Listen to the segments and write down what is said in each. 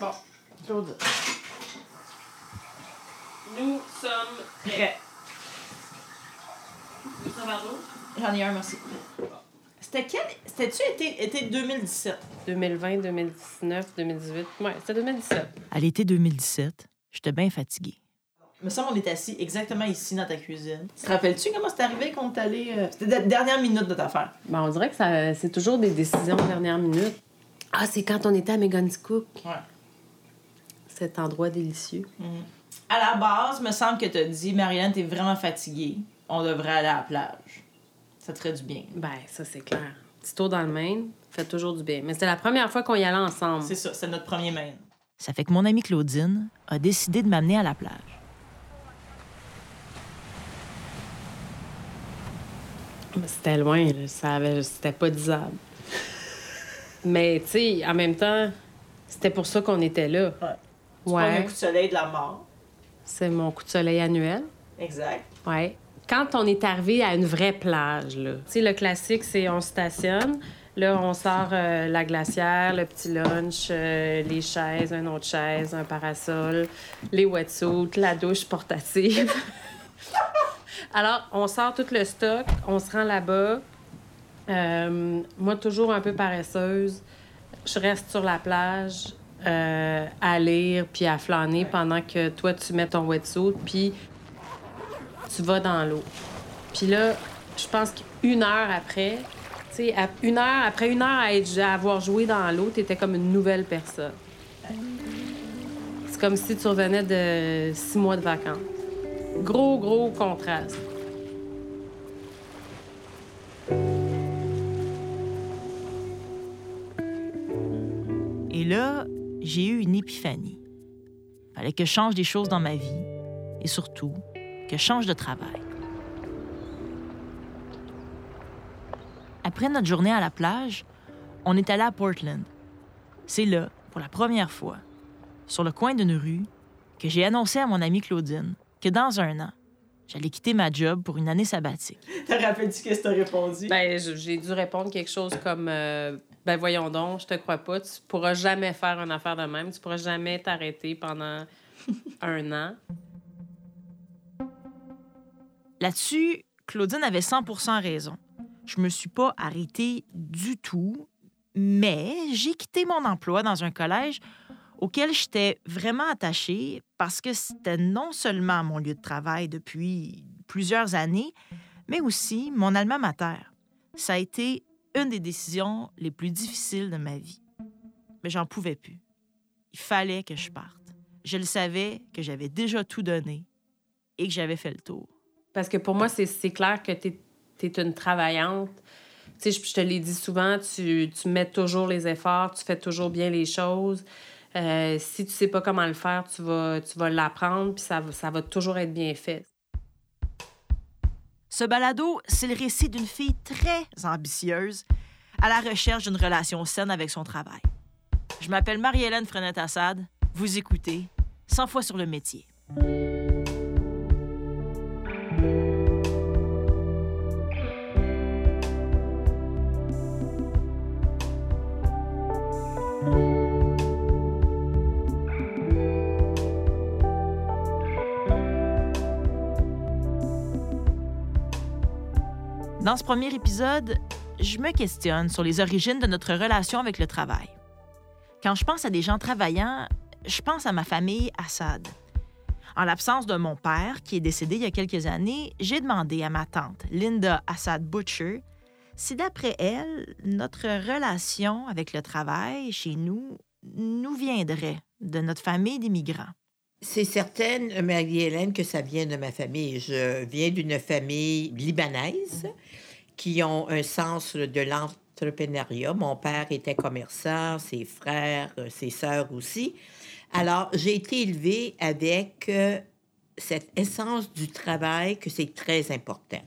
Bon, Claude. Nous sommes Prêt. Nous sommes à J'en ai un, merci. C'était quel? C'était-tu été, été 2017? 2020, 2019, 2018. Ouais, c'était 2017. À l'été 2017, j'étais bien fatiguée. Il me semble qu'on est assis exactement ici dans ta cuisine. Tu te rappelles-tu comment c'est arrivé qu'on est allé. euh, C'était la dernière minute de ta affaire. Ben, on dirait que ça, c'est toujours des décisions de dernière minute. Ah, c'est quand on était à Megan's Cook, Ouais. Cet endroit délicieux. À la base, il me semble que tu as dit, Marianne, t'es vraiment fatiguée. On devrait aller à la plage. Ça te ferait du bien. Ben, ça, c'est clair. Petit tour dans le Maine, fait toujours du bien. Mais c'était la première fois qu'on y allait ensemble. C'est ça, c'est notre premier main. Ça fait que mon amie Claudine a décidé de m'amener à la plage. C'était loin, là. Ça avait... C'était pas disable. Mais, tu sais, en même temps, c'était pour ça qu'on était là. Ouais. Tu prends un Ouais. coup de soleil de la mort. C'est mon coup de soleil annuel. Exact. Ouais. Quand on est arrivé à une vraie plage, là, tu sais, le classique, c'est on stationne. Là, on sort euh, la glacière, le petit lunch, euh, les chaises, une autre chaise, un parasol, les wetsuits, la douche portative. Alors, on sort tout le stock, on se rend là-bas. Euh, moi, toujours un peu paresseuse, je reste sur la plage euh, à lire puis à flâner pendant que toi, tu mets ton wetsuit, puis tu vas dans l'eau. Puis là, je pense qu'une heure après, tu sais, une heure, après une heure à, être- à avoir joué dans l'eau, t'étais comme une nouvelle personne. C'est comme si tu revenais de six mois de vacances. Gros, gros contraste. Et là, j'ai eu une épiphanie. Fallait que je change des choses dans ma vie et surtout que je change de travail. Après notre journée à la plage, on est allé à Portland. C'est là, pour la première fois, sur le coin d'une rue, que j'ai annoncé à mon amie Claudine que dans un an, j'allais quitter ma job pour une année sabbatique. Te rappelles-tu qu'est-ce que t'as répondu? Ben, j'ai dû répondre quelque chose comme euh, Ben, voyons donc, je te crois pas, tu pourras jamais faire une affaire de même, tu pourras jamais t'arrêter pendant un an. Là-dessus, Claudine avait 100% raison. Je me suis pas arrêtée du tout, mais j'ai quitté mon emploi dans un collège auquel j'étais vraiment attachée parce que c'était non seulement mon lieu de travail depuis plusieurs années, mais aussi mon alma mater. Ça a été une des décisions les plus difficiles de ma vie. Mais j'en pouvais plus. Il fallait que je parte. Je le savais que j'avais déjà tout donné et que j'avais fait le tour. Parce que pour moi, c'est clair que tu es, une travaillante. Tu sais, je, te l'ai dit souvent, tu, mets toujours les efforts, tu fais toujours bien les choses. Euh, si tu sais pas comment le faire, tu vas, l'apprendre, puis ça, ça va toujours être bien fait. Ce balado, c'est le récit d'une fille très ambitieuse à la recherche d'une relation saine avec son travail. Je m'appelle Marie-Hélène Frenette-Assad. Vous écoutez 100 fois sur le métier. Dans ce premier épisode, je me questionne sur les origines de notre relation avec le travail. Quand je pense à des gens travaillants, je pense à ma famille Assad. En l'absence de mon père, qui est décédé il y a quelques années, j'ai demandé à ma tante, Linda Assad Butcher, si d'après elle, notre relation avec le travail chez nous nous viendrait de notre famille d'immigrants. C'est certaine, Marie-Hélène, que ça vient de ma famille. Je viens d'une famille libanaise qui ont un sens de l'entrepreneuriat. Mon père était commerçant, ses frères, ses sœurs aussi. Alors, j'ai été élevée avec euh, cette essence du travail que c'est très important.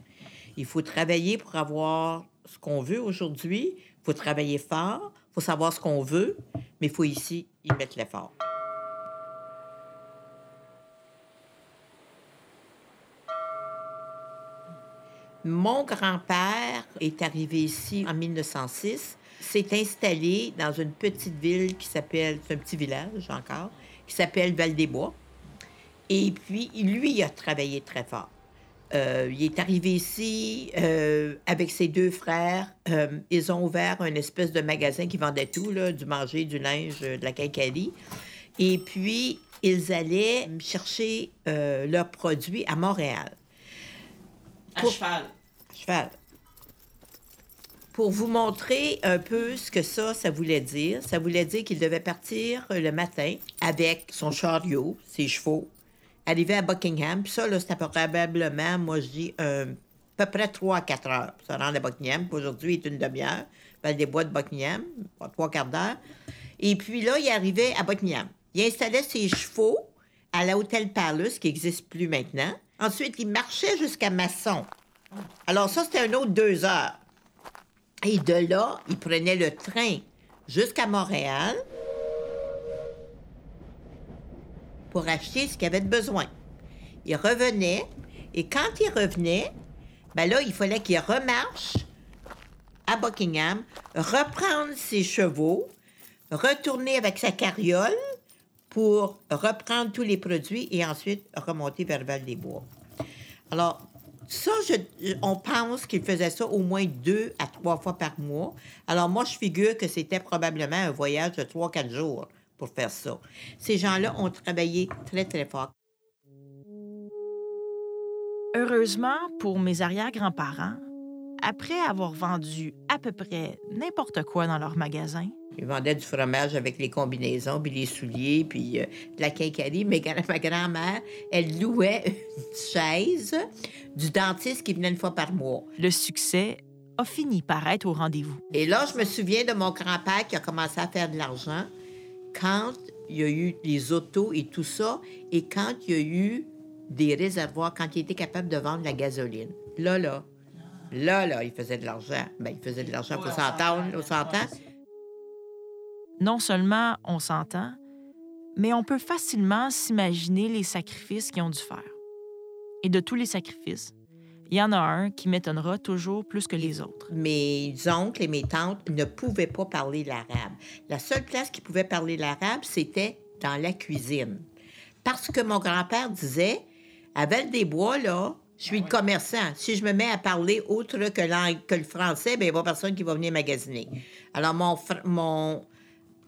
Il faut travailler pour avoir ce qu'on veut aujourd'hui. Il faut travailler fort. Il faut savoir ce qu'on veut, mais il faut ici y mettre l'effort. Mon grand-père est arrivé ici en 1906, s'est installé dans une petite ville qui s'appelle, c'est un petit village encore, qui s'appelle Val-des-Bois. Et puis, lui, il a travaillé très fort. Euh, il est arrivé ici euh, avec ses deux frères. Euh, ils ont ouvert un espèce de magasin qui vendait tout, du manger, du linge, de la quincaillerie. Et puis, ils allaient chercher leurs produits à Montréal. À cheval. À cheval. Pour vous montrer un peu ce que ça, ça voulait dire, ça voulait dire qu'il devait partir le matin avec son chariot, ses chevaux, arriver à Buckingham. Puis ça, là, c'était probablement, moi, je dis, à peu près 3 à 4 heures pour se rendre à Buckingham. Aujourd'hui, il est une demi-heure. Val des Bois de Buckingham, trois quarts d'heure. Et puis là, il arrivait à Buckingham. Il installait ses chevaux à l'Hôtel Palace, qui n'existe plus maintenant. Ensuite, il marchait jusqu'à Masson. Alors ça, c'était un autre deux heures. Et de là, il prenait le train jusqu'à Montréal. pour acheter ce qu'il avait besoin. Il revenait, et quand il revenait, ben là, il fallait qu'il remarche à Buckingham, reprendre ses chevaux, retourner avec sa carriole pour reprendre tous les produits et ensuite remonter vers Val-des-Bois. Alors, ça, on pense qu'il faisait ça au moins deux à trois fois par mois. Alors, moi, je figure que c'était probablement un voyage de trois, quatre jours pour faire ça. Ces gens-là ont travaillé très, très fort. Heureusement pour mes arrière-grands-parents, après avoir vendu à peu près n'importe quoi dans leur magasin, ils vendaient du fromage avec les combinaisons, puis les souliers, puis euh, de la quincaillerie. Mais ma grand-mère, elle louait une chaise du dentiste qui venait une fois par mois. Le succès a fini par être au rendez-vous. Et là, je me souviens de mon grand-père qui a commencé à faire de l'argent quand il y a eu les autos et tout ça, et quand il y a eu des réservoirs, quand il était capable de vendre la gasoline. Là, là, là, là, il faisait de l'argent. Ben, il faisait de l'argent pour s'entendre, on s'entend. Non seulement on s'entend, mais on peut facilement s'imaginer les sacrifices qu'ils ont dû faire. Et de tous les sacrifices, il y en a un qui m'étonnera toujours plus que les autres. Mes oncles et mes tantes ne pouvaient pas parler l'arabe. La seule place qu'ils pouvaient parler l'arabe, c'était dans la cuisine. Parce que mon grand-père disait, à Val-des-Bois, là, je suis commerçant. Si je me mets à parler autre que, que le français, bien, il n'y a pas personne qui va venir magasiner. Alors, mon, mon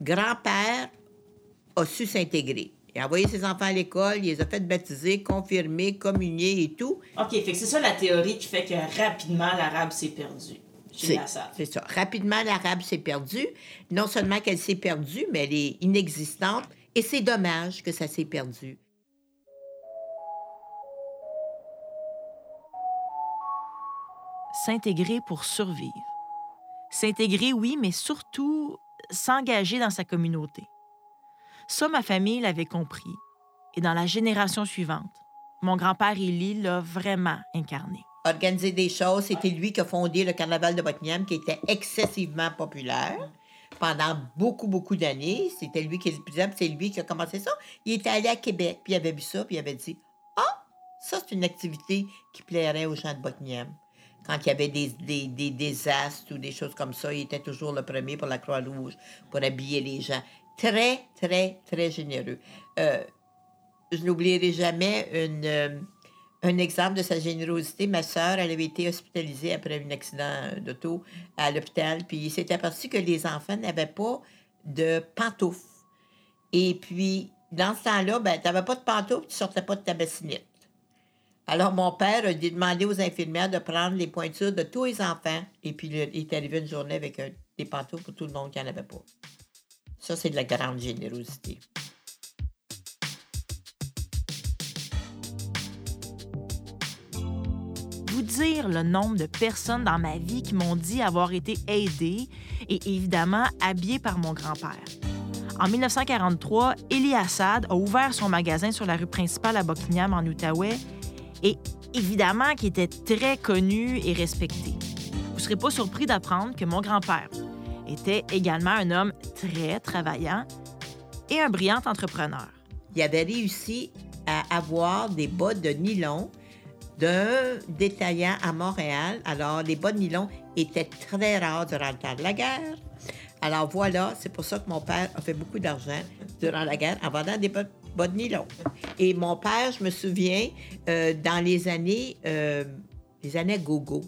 grand-père a su s'intégrer. Il a envoyé ses enfants à l'école, il les a fait baptiser, confirmer, communier et tout. OK, fait c'est ça la théorie qui fait que rapidement l'arabe s'est perdu. C'est ça. Rapidement, l'arabe s'est perdu. Non seulement qu'elle s'est perdue, mais elle est inexistante. Et c'est dommage que ça s'est perdu. S'intégrer pour survivre. S'intégrer, oui, mais surtout s'engager dans sa communauté. Ça, ma famille l'avait compris. Et dans la génération suivante, mon grand-père Élie l'a vraiment incarné. Organiser des choses, c'était lui qui a fondé le carnaval de Buckingham, qui était excessivement populaire pendant beaucoup, beaucoup d'années. C'était lui qui c'est lui qui a commencé ça. Il était allé à Québec, puis il avait vu ça, puis il avait dit Ah, ça, c'est une activité qui plairait aux gens de Buckingham. Quand il y avait des, des, désastres ou des choses comme ça, il était toujours le premier pour la Croix-Rouge, pour habiller les gens très, très, très généreux. Euh, je n'oublierai jamais euh, un exemple de sa générosité. Ma sœur, elle avait été hospitalisée après un accident d'auto à l'hôpital, puis il s'est aperçu que les enfants n'avaient pas de pantoufles. Et puis, dans ce temps-là, ben, tu n'avais pas de pantoufles, tu sortais pas de ta bassinette. Alors, mon père a demandé aux infirmières de prendre les pointures de tous les enfants, et puis il est arrivé une journée avec des pantoufles pour tout le monde qui n'en avait pas. Ça, c'est de la grande générosité. Vous dire le nombre de personnes dans ma vie qui m'ont dit avoir été aidées et évidemment habillées par mon grand-père. En 1943, Elie Assad a ouvert son magasin sur la rue principale à Buckingham, en Outaouais, et évidemment qui était très connu et respecté. Vous ne serez pas surpris d'apprendre que mon grand-père, était également un homme très travaillant et un brillant entrepreneur. Il avait réussi à avoir des bottes de nylon d'un détaillant à Montréal. Alors, les bas de nylon étaient très rares durant le temps de la guerre. Alors voilà, c'est pour ça que mon père a fait beaucoup d'argent durant la guerre en vendant des bas, bas de nylon. Et mon père, je me souviens, euh, dans les années, euh, les années gogo.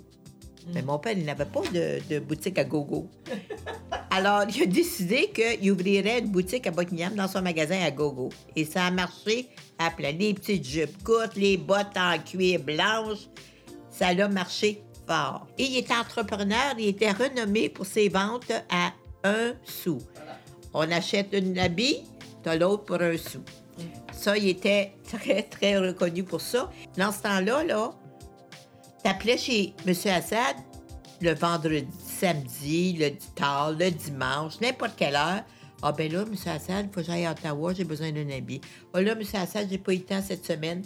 Mais mon père, il n'avait pas de, de boutique à gogo. Alors, il a décidé qu'il ouvrirait une boutique à Buckingham dans son magasin à gogo. Et ça a marché à plein. Les petites jupes courtes, les bottes en cuir blanche, ça a marché fort. Et il était entrepreneur, il était renommé pour ses ventes à un sou. On achète une habit, t'as l'autre pour un sou. Il était très, très reconnu pour ça. Dans ce temps-là, là, t'appelais chez M. Assad le vendredi, samedi, le tard, le dimanche, n'importe quelle heure. Ah ben là, M. Assad, il faut que j'aille à Ottawa, j'ai besoin d'un habit. Ah là, M. Assad, j'ai pas eu le temps cette semaine.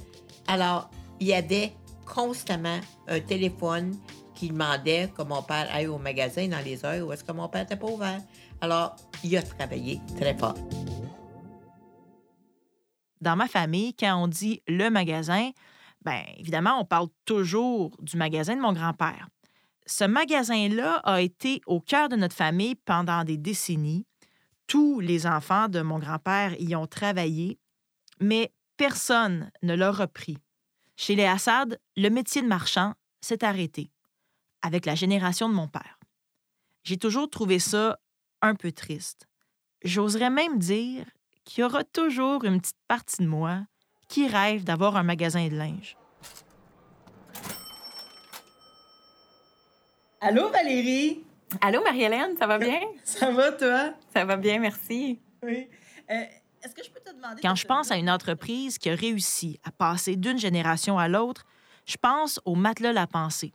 Alors, il y avait constamment un téléphone qui demandait que mon père aille au magasin dans les heures où est-ce que mon père n'était pas ouvert. Alors, il a travaillé très fort. Dans ma famille, quand on dit le magasin, bien évidemment, on parle toujours du magasin de mon grand-père. Ce magasin-là a été au cœur de notre famille pendant des décennies. Tous les enfants de mon grand-père y ont travaillé, mais personne ne l'a repris. Chez les Assad, le métier de marchand s'est arrêté avec la génération de mon père. J'ai toujours trouvé ça un peu triste. J'oserais même dire qu'il y aura toujours une petite partie de moi qui rêve d'avoir un magasin de linge. Allô, Valérie? Allô, Marie-Hélène, ça va bien? Ça va, toi? Ça va bien, merci. Oui. Euh, Est-ce que je peux te demander... Quand je pense à une entreprise qui a réussi à passer d'une génération à l'autre, je pense au Matelas La Pensée,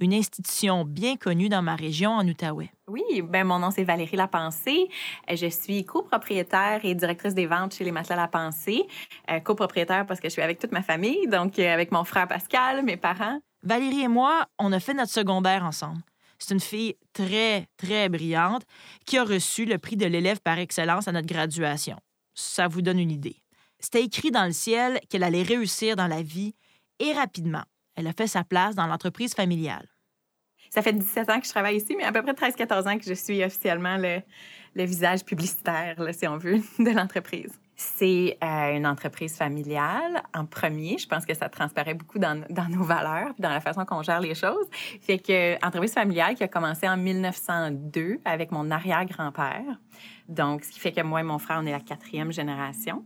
une institution bien connue dans ma région en Outaouais. Oui, ben mon nom c'est Valérie Lapensée. Euh, Je suis copropriétaire et directrice des ventes chez les Matelas La Pensée. Euh, copropriétaire parce que je suis avec toute ma famille, donc euh, avec mon frère Pascal, mes parents. Valérie et moi, on a fait notre secondaire ensemble. C'est une fille très, très brillante qui a reçu le prix de l'élève par excellence à notre graduation. Ça vous donne une idée. C'était écrit dans le ciel qu'elle allait réussir dans la vie et rapidement, elle a fait sa place dans l'entreprise familiale. Ça fait 17 ans que je travaille ici, mais à peu près 13-14 ans que je suis officiellement le, visage publicitaire, si on veut, de l'entreprise. C'est euh, une entreprise familiale en premier. Je pense que ça transparaît beaucoup dans, nos valeurs, dans la façon qu'on gère les choses. Fait que entreprise familiale qui a commencé en 1902 avec mon arrière-grand-père. Donc, ce qui fait que moi et mon frère, on est la quatrième génération.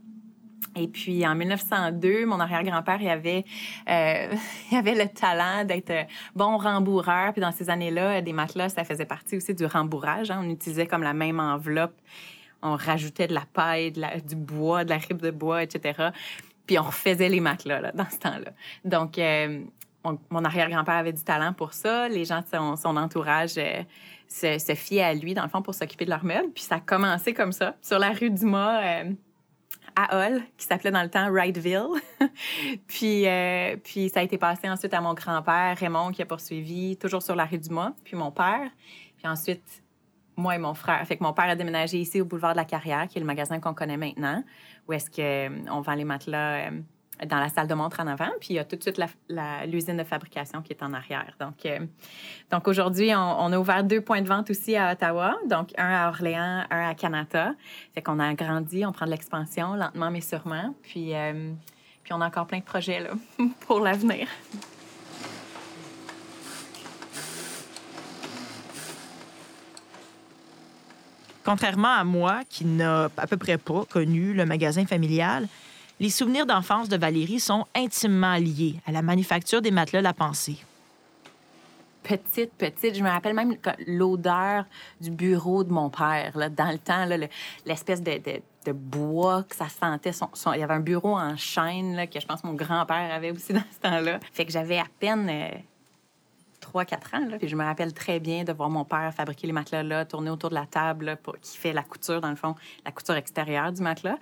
Et puis, en 1902, mon arrière-grand-père, il avait, euh, avait le talent d'être euh, bon rembourreur. Puis, dans ces années-là, des matelas, ça faisait partie aussi du rembourrage. hein. On utilisait comme la même enveloppe. On rajoutait de la paille, du bois, de la ribe de bois, etc. Puis, on refaisait les matelas là, dans ce temps-là. Donc, euh, on- mon arrière-grand-père avait du talent pour ça. Les gens de son, entourage euh, se, se fiaient à lui, dans le fond, pour s'occuper de leurs meubles. Puis, ça a commencé comme ça, sur la rue Dumas. Euh, à Hull, qui s'appelait dans le temps Wrightville. puis, euh, puis ça a été passé ensuite à mon grand-père, Raymond, qui a poursuivi, toujours sur la rue du Mât, puis mon père. Puis ensuite, moi et mon frère. Fait que mon père a déménagé ici au boulevard de la Carrière, qui est le magasin qu'on connaît maintenant, où est-ce qu'on vend les matelas euh, dans la salle de montre en avant. Puis il y a tout de suite l'usine de fabrication qui est en arrière. Donc, euh, donc aujourd'hui, on, a ouvert deux points de vente aussi à Ottawa, donc un à Orléans, un à Canada. Fait qu'on a agrandi, on prend de l'expansion lentement mais sûrement. Puis, euh, puis on a encore plein de projets pour l'avenir. Contrairement à moi, qui n'a à peu près pas connu le magasin familial, les souvenirs d'enfance de Valérie sont intimement liés à la manufacture des matelas La Pensée. Petite, petite, je me rappelle même l'odeur du bureau de mon père. Là, dans le temps, l'espèce de, bois que ça sentait. Il y avait un bureau en chêne là, que je pense mon grand-père avait aussi dans ce temps-là. Fait que j'avais à peine... euh, 3-4 ans. Là. Puis je me rappelle très bien de voir mon père fabriquer les matelas là, tourner autour de la table là, qui fait la couture, dans le fond, la couture extérieure du matelas.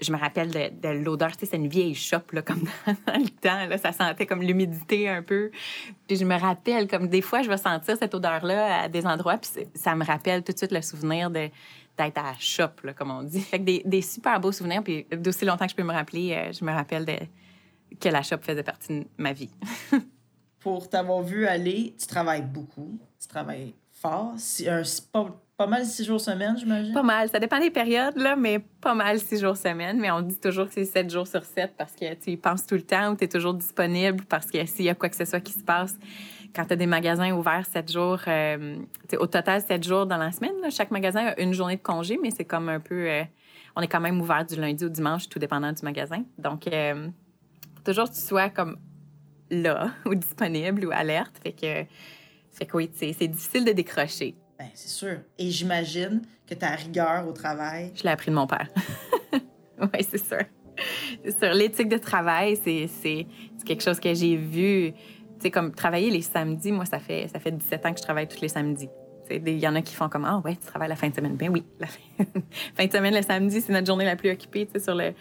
Je me rappelle de, de l'odeur, tu sais, c'est une vieille chope, là, comme dans, le temps. Ça sentait comme l'humidité un peu. Puis je me rappelle, comme des fois, je vais sentir cette odeur-là à des endroits, puis c'est- ça me rappelle tout de suite le souvenir de d'être à la shop, là, comme on dit. Fait que des, des super beaux souvenirs, puis d'aussi longtemps que je peux me rappeler, euh, je me rappelle que la shop faisait partie de ma vie. Pour t'avoir vu aller, tu travailles beaucoup, tu travailles fort. Si, un, pas, pas mal six jours semaine, j'imagine? Pas mal. Ça dépend des périodes, là, mais pas mal six jours semaine. Mais on dit toujours que c'est sept jours sur sept parce que tu y penses tout le temps ou tu es toujours disponible parce que s'il y a quoi que ce soit qui se passe, quand tu as des magasins ouverts sept jours, euh, au total sept jours dans la semaine, chaque magasin a une journée de congé, mais c'est comme un peu. Euh, on est quand même ouvert du lundi au dimanche, tout dépendant du magasin. Donc, euh, toujours tu sois comme là ou disponible ou alerte. Fait que, fait que oui, c'est difficile de décrocher. Ben, c'est sûr. Et j'imagine que ta rigueur au travail. Je l'ai appris de mon père. oui, c'est sûr. C'est sûr. L'éthique de travail, c'est quelque chose que j'ai vu. Tu sais, comme travailler les samedis, moi, ça fait, ça fait 17 ans que je travaille tous les samedis. Il y en a qui font comme Ah, ouais, tu travailles la fin de semaine. Ben oui, la fin, de semaine, le samedi, c'est notre journée la plus occupée sur le,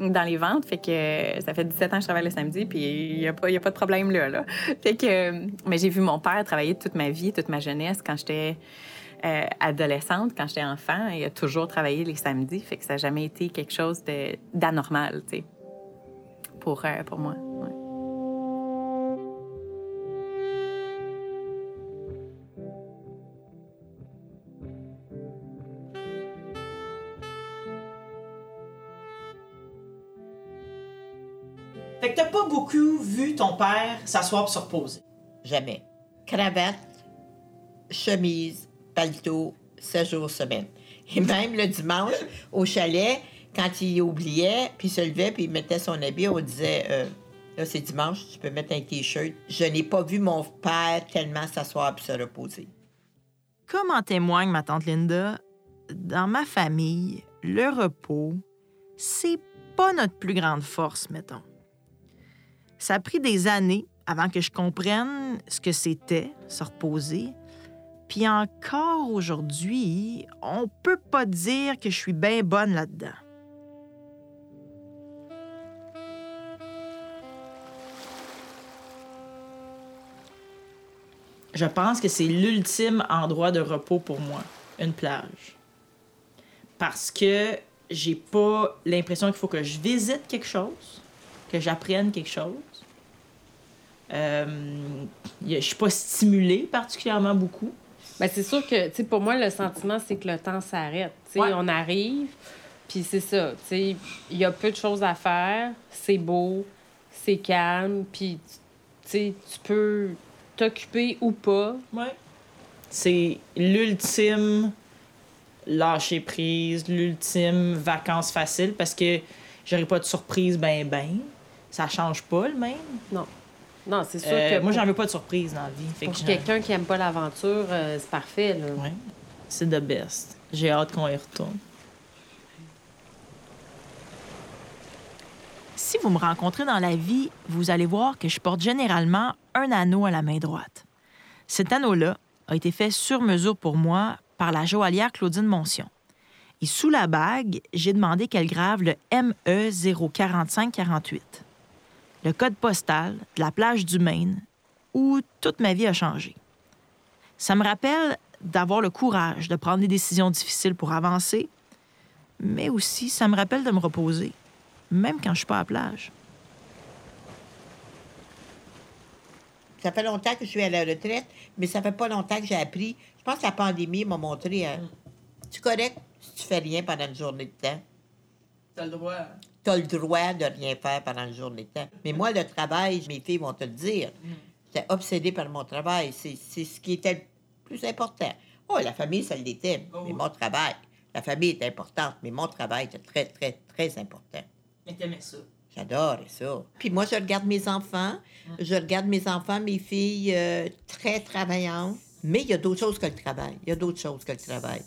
dans les ventes. Fait que ça fait 17 ans que je travaille le samedi, puis il n'y a, a pas de problème là. là. Fait que, mais j'ai vu mon père travailler toute ma vie, toute ma jeunesse quand j'étais. Euh, adolescente, quand j'étais enfant, il a toujours travaillé les samedis, fait que ça n'a jamais été quelque chose d'anormal, tu sais, pour, euh, pour moi. Vu ton père s'asseoir pour se reposer? Jamais. Cravate, chemise, palto, 7 jours semaine. Et même le dimanche, au chalet, quand il oubliait, puis il se levait, puis il mettait son habit, on disait euh, Là, c'est dimanche, tu peux mettre un T-shirt. Je n'ai pas vu mon père tellement s'asseoir et se reposer. Comme en témoigne ma tante Linda, dans ma famille, le repos, c'est pas notre plus grande force, mettons. Ça a pris des années avant que je comprenne ce que c'était, se reposer. Puis encore aujourd'hui, on peut pas dire que je suis bien bonne là-dedans. Je pense que c'est l'ultime endroit de repos pour moi, une plage. Parce que j'ai pas l'impression qu'il faut que je visite quelque chose, que j'apprenne quelque chose. Euh, je suis pas stimulée particulièrement beaucoup. Ben, c'est sûr que, tu pour moi, le sentiment, c'est que le temps s'arrête. Tu sais, on arrive, puis c'est ça, il y a peu de choses à faire, c'est beau, c'est calme, puis, tu peux t'occuper ou pas. Ouais. C'est l'ultime lâcher prise, l'ultime vacances facile parce que j'aurais pas de surprise ben ben. Ça change pas le même? Non. Non, c'est sûr Euh, que. moi, j'en veux pas de surprise dans la vie. Fait Pour que quelqu'un qui aime pas l'aventure, euh, c'est parfait, là. Ouais. C'est the best. J'ai hâte qu'on y retourne. Si vous me rencontrez dans la vie, vous allez voir que je porte généralement un anneau à la main droite. Cet anneau-là a été fait sur mesure pour moi par la joaillière Claudine Moncion. Et sous la bague, j'ai demandé qu'elle grave le ME 04548, le code postal de la plage du Maine, où toute ma vie a changé. Ça me rappelle d'avoir le courage de prendre des décisions difficiles pour avancer, mais aussi ça me rappelle de me reposer même quand je suis pas à la plage. Ça fait longtemps que je suis à la retraite, mais ça fait pas longtemps que j'ai appris. Je pense que la pandémie m'a montré. Hein, Tu correct si tu fais rien pendant une journée de temps. T'as le droit. Tu as le droit de rien faire pendant une journée de temps. Mais moi, le travail, mes filles vont te le dire. J'étais obsédée par mon travail. C'est ce qui était le plus important. Oh, la famille, ça l'était, Oh mais mon travail. La famille est importante, mais mon travail était très, très, très important. Mais t'aimais ça. J'adore ça. Puis moi, je regarde mes enfants. Je regarde mes enfants, mes filles euh, très travaillantes. Mais il y a d'autres choses que le travail. Il y a d'autres choses que le travail.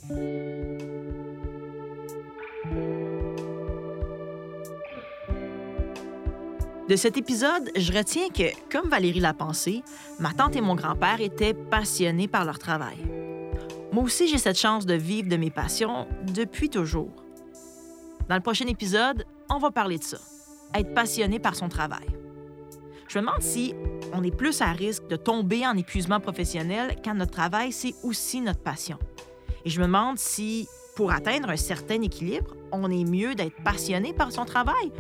De cet épisode, je retiens que, comme Valérie l'a pensé, ma tante et mon grand-père étaient passionnés par leur travail. Moi aussi, j'ai cette chance de vivre de mes passions depuis toujours. Dans le prochain épisode, on va parler de ça, être passionné par son travail. Je me demande si on est plus à risque de tomber en épuisement professionnel quand notre travail, c'est aussi notre passion. Et je me demande si, pour atteindre un certain équilibre, on est mieux d'être passionné par son travail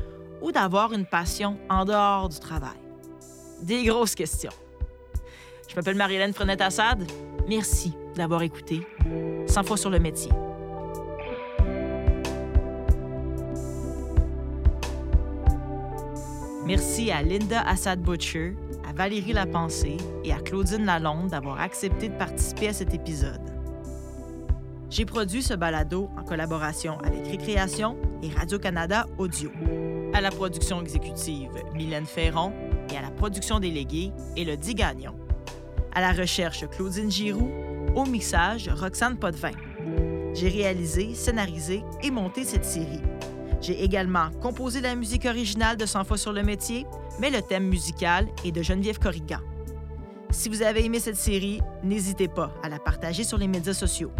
ou d'avoir une passion en dehors du travail? Des grosses questions. Je m'appelle Marie-Hélène Frenette-Assad. Merci d'avoir écouté 100 fois sur le métier. Merci à Linda Assad-Butcher, à Valérie Lapensée et à Claudine Lalonde d'avoir accepté de participer à cet épisode. J'ai produit ce balado en collaboration avec Récréation et Radio-Canada Audio. À la production exécutive, Mylène Ferron et à la production déléguée, Élodie Gagnon. À la recherche, Claudine Giroux. Au mixage, Roxane Potvin. J'ai réalisé, scénarisé et monté cette série. J'ai également composé la musique originale de 100 fois sur le métier, mais le thème musical est de Geneviève Corrigan. Si vous avez aimé cette série, n'hésitez pas à la partager sur les médias sociaux.